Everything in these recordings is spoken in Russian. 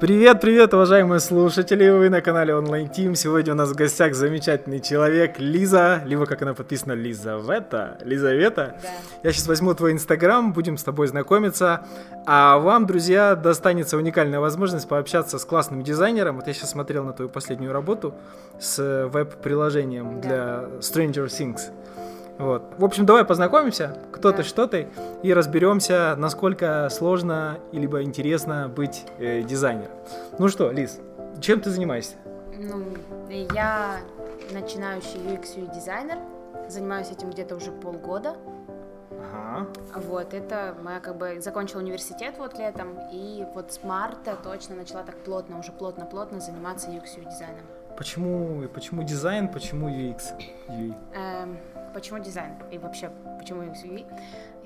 Привет, привет, уважаемые слушатели, вы на канале Online Team. Сегодня у нас в гостях замечательный человек Лиза, либо как она подписана, Лизавета, Лизавета. Да. Я сейчас возьму твой инстаграм, будем с тобой знакомиться, а вам, друзья, достанется уникальная возможность пообщаться с классным дизайнером. Вот я сейчас смотрел на твою последнюю работу с веб-приложением Да. для Stranger Things. Вот. В общем, давай познакомимся, кто Да. ты, что ты, и разберемся, насколько сложно и либо интересно быть э, дизайнером. Ну что, Лиз, чем ты занимаешься? Ну, я начинающий UX UI дизайнер, занимаюсь этим где-то уже полгода. Ага. Вот, это моя как бы закончила университет вот летом, и вот с марта точно начала так плотно, уже плотно-плотно заниматься UX UI дизайном. Почему, почему дизайн, почему UX? UI? Эм, почему дизайн и вообще почему UX UI?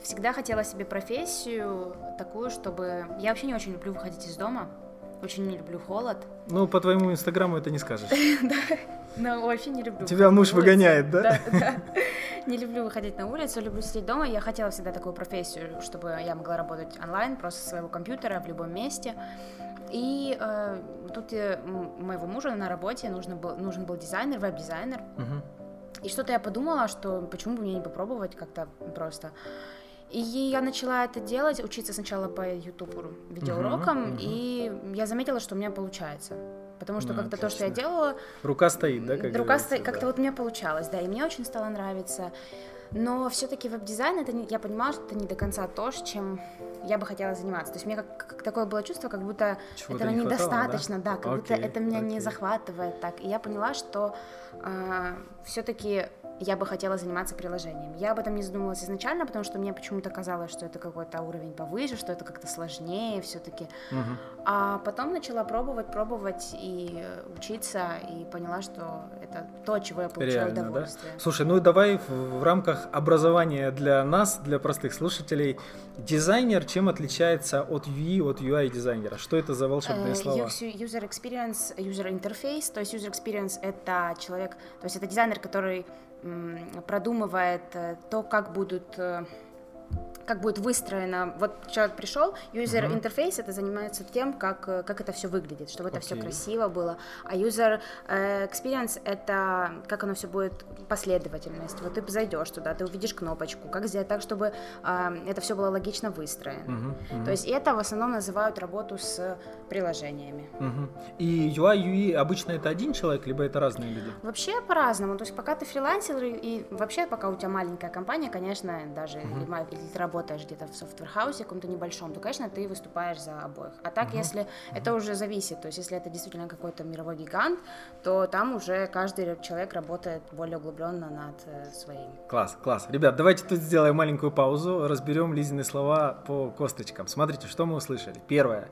Всегда хотела себе профессию такую, чтобы... Я вообще не очень люблю выходить из дома, очень не люблю холод. Ну, по твоему инстаграму это не скажешь. Но вообще не люблю. Тебя муж выгоняет, да? Да, да. Не люблю выходить на улицу, люблю сидеть дома. Я хотела всегда такую профессию, чтобы я могла работать онлайн, просто со своего компьютера в любом месте. И э, тут э, моего мужа на работе нужно был, нужен был дизайнер, веб-дизайнер. Мгм. И что-то я подумала, что почему бы мне не попробовать как-то просто. И я начала это делать, учиться сначала по YouTube видеоурокам, мгм. и я заметила, что у меня получается. Потому что Ну, как-то то, что я делала, Рука стоит, да? Как Рука стоит, как-то да. вот мне получалось, да, и мне очень стало нравиться. Но все-таки веб-дизайн, это не, я понимала, что это не до конца то, чем я бы хотела заниматься. То есть меня как, как такое было чувство, как будто Чего-то этого не хватало, недостаточно, да? как будто Окей, это меня не окей. захватывает так. И я поняла, что все-таки я бы хотела заниматься приложением. Я об этом не задумывалась изначально, потому что мне почему-то казалось, что это какой-то уровень повыше, что это как-то сложнее все-таки. Мгм. А потом начала пробовать, пробовать и учиться, и поняла, что это то, чего я получаю Реально, да? удовольствие. Слушай, ну давай в, в рамках образования для нас, для простых слушателей, дизайнер чем отличается от UI, от UI дизайнера? Что это за волшебные Э, слова? User experience, user interface, то есть user experience это человек, то есть это дизайнер, который продумывает э, то, как будут э, как будет выстроено. Вот человек пришел, user Мгм. interface это занимается тем, как, э, как это все выглядит, чтобы это все красиво было. А user э, experience это как оно все будет последовательность. Вот ты зайдешь туда, ты увидишь кнопочку, как сделать так, чтобы а, это все было логично выстроено. Мгм, мгм, То есть это в основном называют работу с приложениями. мгм. И UI, UI обычно это один человек, либо это разные люди? Вообще по-разному. То есть пока ты фрилансер и вообще пока у тебя маленькая компания, конечно, даже Мгм. Или ты работаешь где-то в software house -е каком-то небольшом, то, конечно, ты выступаешь за обоих. А так, Мгм. если это уже зависит, то есть если это действительно какой-то мировой гигант, то там уже каждый человек работает более углубленно над э, своим. Класс, класс. Ребят, давайте тут сделаем маленькую паузу, разберем Лизины слова по косточкам. Смотрите, что мы услышали. Первое.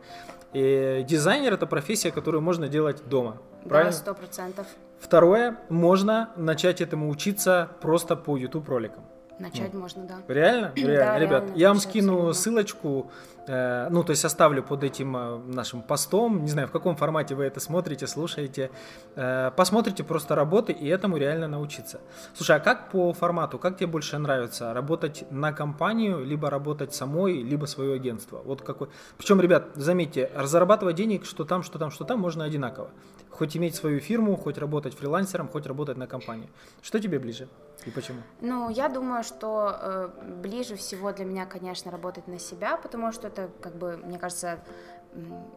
Э, дизайнер это профессия, которую можно делать дома. Да, Правильно? сто процентов. Второе, можно начать этому учиться просто по YouTube роликам. Начать можно, да. Реально? Да, Реально, ребят. реально, я вам скину абсолютно. ссылочку, э, ну, то есть оставлю под этим э, нашим постом, не знаю, в каком формате вы это смотрите, слушаете. Э, посмотрите просто работы и этому реально научиться. Слушай, а как по формату, как тебе больше нравится? Работать на компанию, либо работать самой, либо свое агентство? Вот какой... Причем, ребят, заметьте, зарабатывать денег, что там, что там, что там, можно одинаково. Хоть иметь свою фирму, хоть работать фрилансером, хоть работать на компанию. Что тебе ближе и почему? Ну, я думаю, что э, ближе всего для меня, конечно, работать на себя, потому что это, как бы, мне кажется,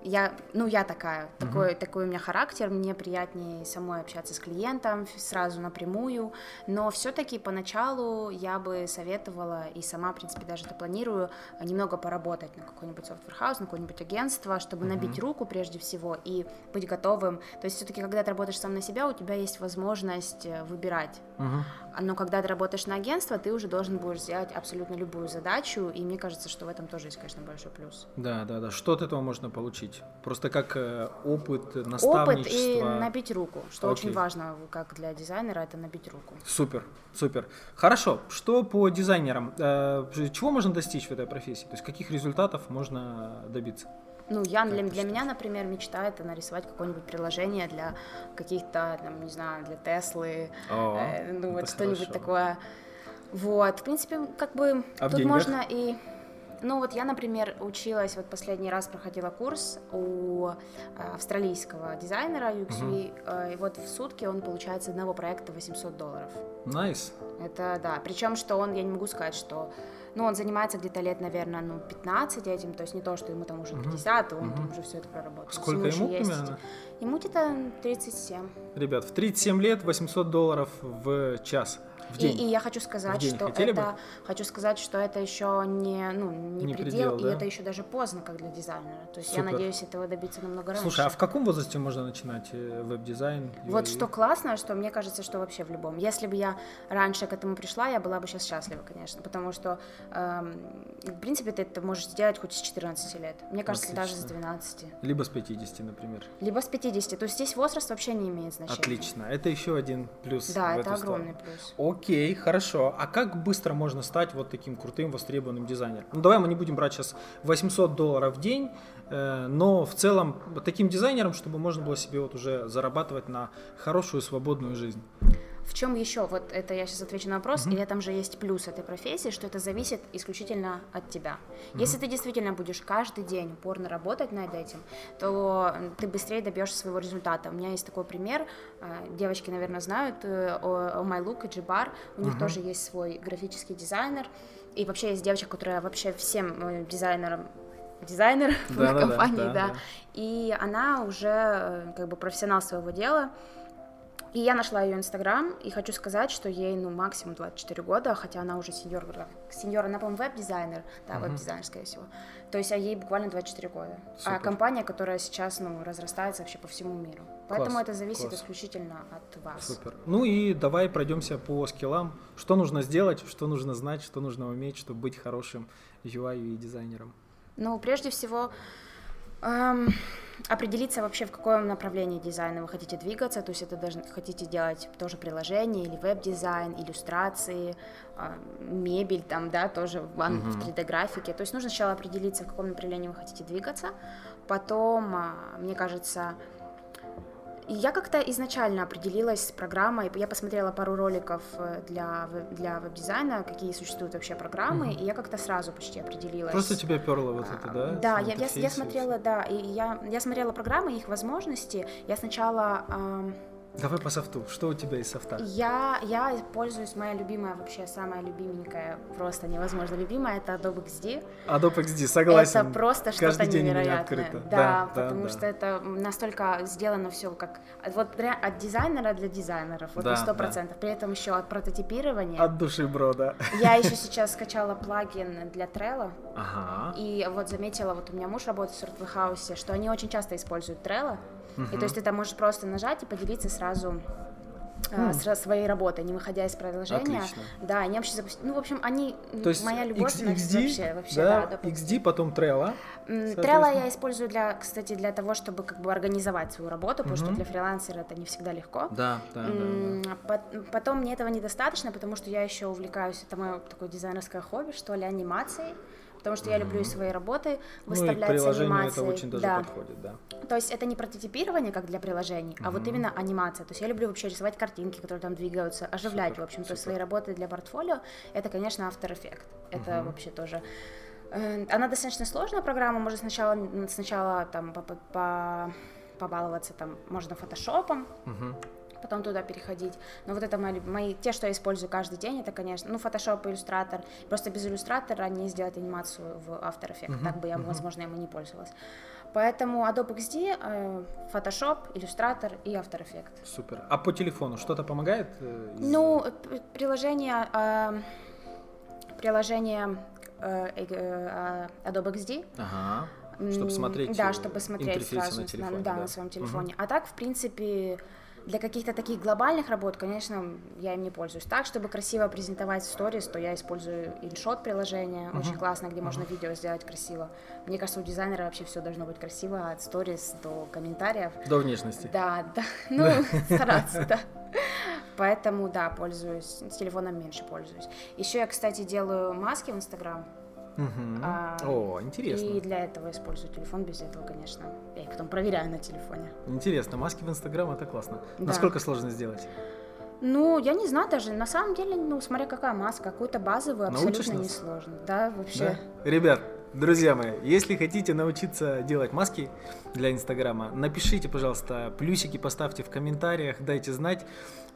я, ну, я такая, такой, такой у меня характер, мне приятнее самой общаться с клиентом сразу напрямую, но все-таки поначалу я бы советовала, и сама, в принципе, даже это планирую, немного поработать на какой-нибудь software house, на какое-нибудь агентство, чтобы набить руку прежде всего и быть готовым. То есть все-таки, когда ты работаешь сам на себя, у тебя есть возможность э, выбирать, Мгм. Но когда ты работаешь на агентство, ты уже должен будешь сделать абсолютно любую задачу, и мне кажется, что в этом тоже есть, конечно, большой плюс. Да, да, да. Что от этого можно получить? Просто как э, опыт, Опыт и наставничество. набить руку, что Окей. очень важно, как для дизайнера, это набить руку. Супер, супер. Хорошо. Что по дизайнерам? Э, чего можно достичь в этой профессии? То есть каких результатов можно добиться? Ну, я, Как для, для меня, например, мечта это нарисовать какое-нибудь приложение для каких-то, там, не знаю, для Теслы, О, э, ну, это вот что-нибудь такое. Вот, в принципе, как бы А тут можно и Ну вот я, например, училась, вот последний раз проходила курс у э, австралийского дизайнера UX, э, и вот в сутки он получает с одного проекта 800 долларов. Nice. Это да, причем что он, я не могу сказать, что ну, он занимается где-то лет, наверное, ну, 15 этим, то есть не то, что ему там уже 50, он там уже все это проработал. Сколько Ему еще есть- примерно? Ему где-то 37. Ребят, в 37 лет 800 долларов в час, в И, день. и я хочу сказать, В день что хотели бы? это хочу сказать, что это еще не, ну, не, Не предел, предел, и да? это еще даже поздно, как для дизайнера. То есть Супер. я надеюсь этого добиться намного раньше. Слушай, а в каком возрасте можно начинать э, веб-дизайн? Вот И- что классно, что мне кажется, что вообще в любом. Если бы я раньше к этому пришла, я была бы сейчас счастлива, конечно, потому что, эм, в принципе, ты это можешь сделать хоть с 14 лет. Мне кажется, даже с Отлично. 12. Либо с 50, например. Либо с 50. То есть здесь возраст вообще не имеет значения. Отлично. Это еще один плюс. Да, это огромный сторону. плюс. Окей, хорошо. А как быстро можно стать вот таким крутым, востребованным дизайнером? Ну, давай мы не будем брать сейчас 800 долларов в день, э, но в целом таким дизайнером, чтобы можно было себе вот уже зарабатывать на хорошую свободную жизнь. В чем еще, вот это я сейчас отвечу на вопрос, и этом же есть плюс этой профессии, что это зависит исключительно от тебя. Если ты действительно будешь каждый день упорно работать над этим, то ты быстрее добьешься своего результата. У меня есть такой пример, э, девочки, наверное, знают, э, о, о MyLook и Джибар, у них тоже есть свой графический дизайнер, и вообще есть девочка, которая вообще всем э, дизайнерам дизайнер в Да-да-да, компании, да, да, да. и она уже э, как бы профессионал своего дела, и я нашла ее инстаграм, и хочу сказать, что ей, ну, максимум 24 года, хотя она уже сеньор, senior она, по-моему, веб-дизайнер, да, веб-дизайнер, скорее всего. То есть, а ей буквально 24 года. Супер. А компания, которая сейчас, ну, разрастается вообще по всему миру. Поэтому Класс, это зависит класс. исключительно от вас. Супер. Ну и давай пройдемся по скиллам. Что нужно сделать, что нужно знать, что нужно уметь, чтобы быть хорошим UI и дизайнером. Ну, прежде всего, эм, определиться вообще, в каком направлении дизайна вы хотите двигаться, то есть это даже хотите делать тоже приложение или веб-дизайн, иллюстрации, э, мебель там, да, тоже в, ан- в 3D-графике. То есть нужно сначала определиться, в каком направлении вы хотите двигаться, потом, а, мне кажется, и я как-то изначально определилась с программой, я посмотрела пару роликов э, для, для веб-дизайна, какие существуют вообще программы, и я как-то сразу почти определилась. Просто тебя перло вот это, да? Да, я, я, я смотрела, да, и я, я смотрела программы, их возможности. Я сначала, ам, Давай по софту. Что у тебя из софта? я, я пользуюсь, моя любимая, вообще самая любименькая, просто невозможно любимая, это Adobe XD. Adobe XD, согласен. Это просто что-то невероятное. Да, Да, да, потому да. что это настолько сделано все как вот от дизайнера для дизайнеров, вот Да, на да. сто процентов. При этом еще от прототипирования. От души, бро, да. Я еще сейчас скачала плагин для Trello. Ага. И вот заметила, вот у меня муж работает в Software House, что они очень часто используют Trello. И то есть ты там можешь просто нажать и поделиться сразу э, с своей работой, не выходя из приложения. Отлично. Да, они вообще запустили. Ну, в общем, они То есть моя любовь X- XD, вообще, вообще, да, да, XD, потом Trello. М, Trello я использую для, кстати, для того, чтобы как бы организовать свою работу, потому что для фрилансера это не всегда легко. Да, да, да, да. М, пот- Потом мне этого недостаточно, потому что я еще увлекаюсь, это мое такое дизайнерское хобби, что ли, анимацией. Потому что я люблю из своей работы Ну и к выставлять приложению это очень даже да. подходит, да. То есть это не прототипирование, как для приложений, а вот именно анимация. То есть я люблю вообще рисовать картинки, которые там двигаются, оживлять, Супер, в общем. То есть супер. свои работы для портфолио, это, конечно, After Effects. Это вообще тоже... э, Она достаточно сложная программа, можно сначала, сначала там по- по- по- побаловаться там, можно фотошопом, Мгм. Потом туда переходить. Но вот это мои, мои те, что я использую каждый день, это, конечно, ну, Photoshop иллюстратор. Просто без иллюстратора не сделать анимацию в After Effects. Так бы я, возможно, им и не пользовалась. Поэтому Adobe XD, э, Photoshop, иллюстратор и After Effects. Супер. А по телефону что-то помогает? э, из- Ну, приложение, э, приложение э, э, Adobe XD, Ага. Чтобы смотреть. Да, чтобы смотреть сразу на на, телефоне. да, на своем телефоне. А так, в принципе, для каких-то таких глобальных работ, конечно, я им не пользуюсь. Так, чтобы красиво презентовать сторис, то я использую InShot приложение, очень классно, где можно видео сделать красиво. Мне кажется, у дизайнера вообще все должно быть красиво, от сторис до комментариев. До внешности. Да, да, ну, стараться, да. Поэтому, да, пользуюсь, с телефоном меньше пользуюсь. Еще я, кстати, делаю маски в Инстаграм. Мгм. А, О, интересно. И для этого использую телефон, без этого, конечно. Я их потом проверяю на телефоне. Интересно, маски в Инстаграм это классно. Да. Насколько сложно сделать? Ну, я не знаю даже, на самом деле, ну, смотря какая маска, какую-то базовую абсолютно Научишь нас? несложно. Да, вообще. Да? Ребят, друзья мои, если хотите научиться делать маски для Инстаграма, напишите, пожалуйста, плюсики поставьте в комментариях, дайте знать,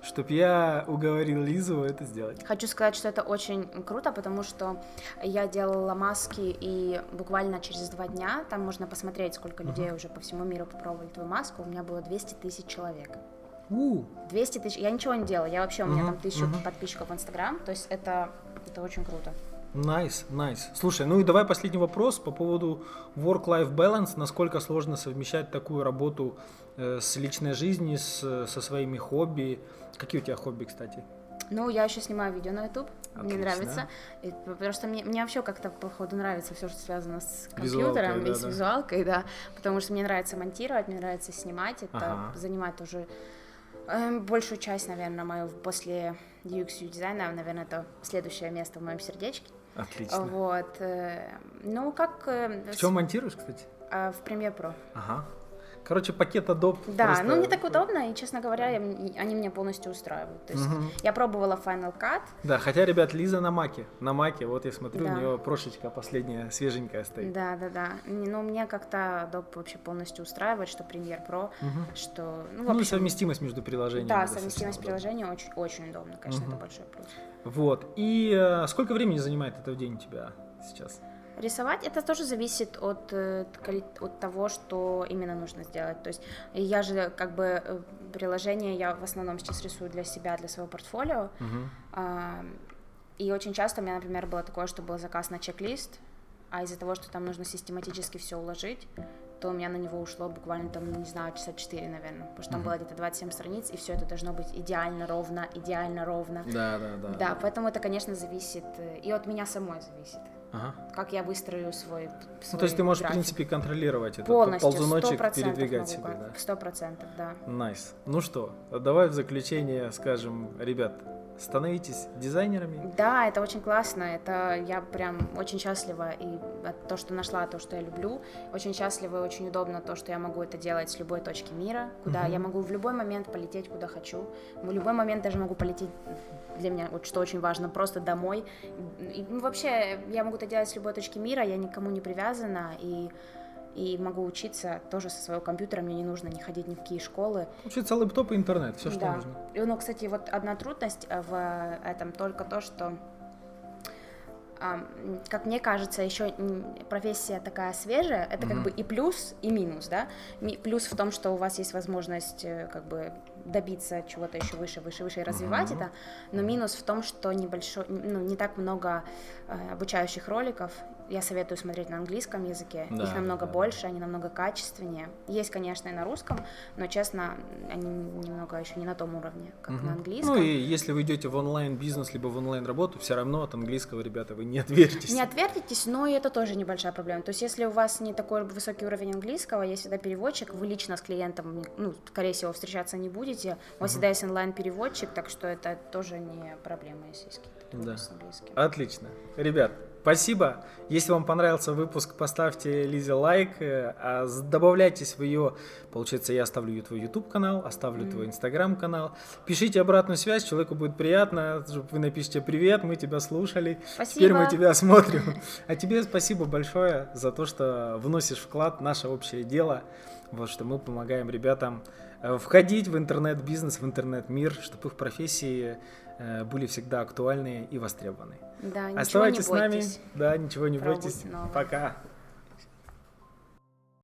чтобы я уговорил Лизу это сделать. Хочу сказать, что это очень круто, потому что я делала маски, и буквально через два дня, там можно посмотреть, сколько людей уже по всему миру попробовали твою маску, у меня было 200 тысяч человек. У, 200 тысяч, я ничего не делала, я вообще, у меня Мгм, там тысячу мгм. подписчиков в Инстаграм, то есть это, это очень круто. Nice, nice. Слушай, ну и давай последний вопрос по поводу work-life balance. Насколько сложно совмещать такую работу э, с личной жизнью, с, со своими хобби? Какие у тебя хобби, кстати? Ну, я еще снимаю видео на YouTube, мне Отлично. нравится, И потому что мне, мне вообще как-то, походу, нравится все, что связано с Визуалкой, компьютером да, и с да. визуалкой, да, потому что мне нравится монтировать, мне нравится снимать, это Ага. занимает уже эм, большую часть, наверное, мою после UX дизайна, наверное, это следующее место в моем сердечке. Отлично. Вот. э, Ну, как э, В чем монтируешь, кстати? а, в Premiere Pro. Ага. Короче, пакет Adobe. Да, просто- ну мне так удобно, и, честно говоря, они меня полностью устраивают. То есть Мгм. я пробовала Final Cut, Да, хотя, ребят, Лиза на маке. На маке, вот я смотрю, Да. у нее прошечка последняя свеженькая стоит. Да, да, да. Не- Ну, мне как-то Adobe вообще полностью устраивает, что Premiere Pro, Мгм. что... Ну, в Ну и общем, совместимость между приложениями. Да, совместимость приложения очень, очень удобно, конечно, Мгм. это большой плюс. Вот. И э, сколько времени занимает это в день у тебя сейчас? Рисовать это тоже зависит от, э, от того, что именно нужно сделать. То есть я же как бы э, приложение я в основном сейчас рисую для себя, для своего портфолио. А, И очень часто у меня, например, было такое, что был заказ на чек-лист, а из-за того, что там нужно систематически все уложить, то у меня на него ушло буквально там, не знаю, часа 4, наверное, потому что там Мгм. было где-то 27 страниц, и все это должно быть идеально ровно, идеально ровно. Да, да, да. Да, поэтому это, конечно, зависит э, и от меня самой зависит, Ага. как я выстрою свой, Ну, то есть ты можешь, в график. принципе, контролировать этот полностью, ползуночек, 100% передвигать себе, да? Сто процентов, да. Nice. Ну что, давай в заключение скажем, ребят, становитесь дизайнерами. Да, это очень классно, это я прям очень счастлива и то, что нашла то, что я люблю, очень счастлива и очень удобно то, что я могу это делать с любой точки мира, куда Мгм. я могу в любой момент полететь куда хочу, в любой момент даже могу полететь для меня, вот что очень важно, просто домой. И, ну, вообще, я могу это делать с любой точки мира, я никому не привязана и и могу учиться тоже со своего компьютера, мне не нужно не ходить ни в какие школы, Учиться лэптоп и интернет, все, что да. нужно. И, ну, кстати, вот одна трудность э, в этом только то, что, как мне кажется, еще профессия такая свежая, это как Мгм. бы и плюс, и минус, да. Плюс в том, что у вас есть возможность э, как бы добиться чего-то еще выше, выше, выше и развивать Мгм. это, но минус в том, что небольшой, ну, не так много э, обучающих роликов. Я советую смотреть на английском языке. Да, Их намного да. больше, они намного качественнее. Есть, конечно, и на русском, но, честно, они немного еще не на том уровне, как Мгм. на английском. Ну и если вы идете в онлайн-бизнес, либо в онлайн-работу, все равно от английского, ребята, вы не отвертитесь. Не отвертитесь, но и это тоже небольшая проблема. То есть, если у вас не такой высокий уровень английского, есть всегда переводчик, вы лично с клиентом, ну, скорее всего, встречаться не будете. У вас всегда есть онлайн-переводчик, так что это тоже не проблема, если есть какие-то Да. с английским. Отлично. Ребят, спасибо. Если вам понравился выпуск, поставьте Лизе лайк, э, а добавляйтесь в ее, получается, я оставлю твой YouTube канал, оставлю твой Instagram канал. Пишите обратную связь, человеку будет приятно, вы напишите привет, мы тебя слушали. Теперь мы Спасибо. тебя смотрим. А тебе спасибо большое за то, что вносишь вклад в наше общее дело, вот что мы помогаем ребятам э, входить в интернет-бизнес, в интернет-мир, чтобы их профессии были всегда актуальны и востребованы. Да, Оставайтесь не с нами. бойтесь. Да, ничего не Пробуйте бойтесь. новое. Пока.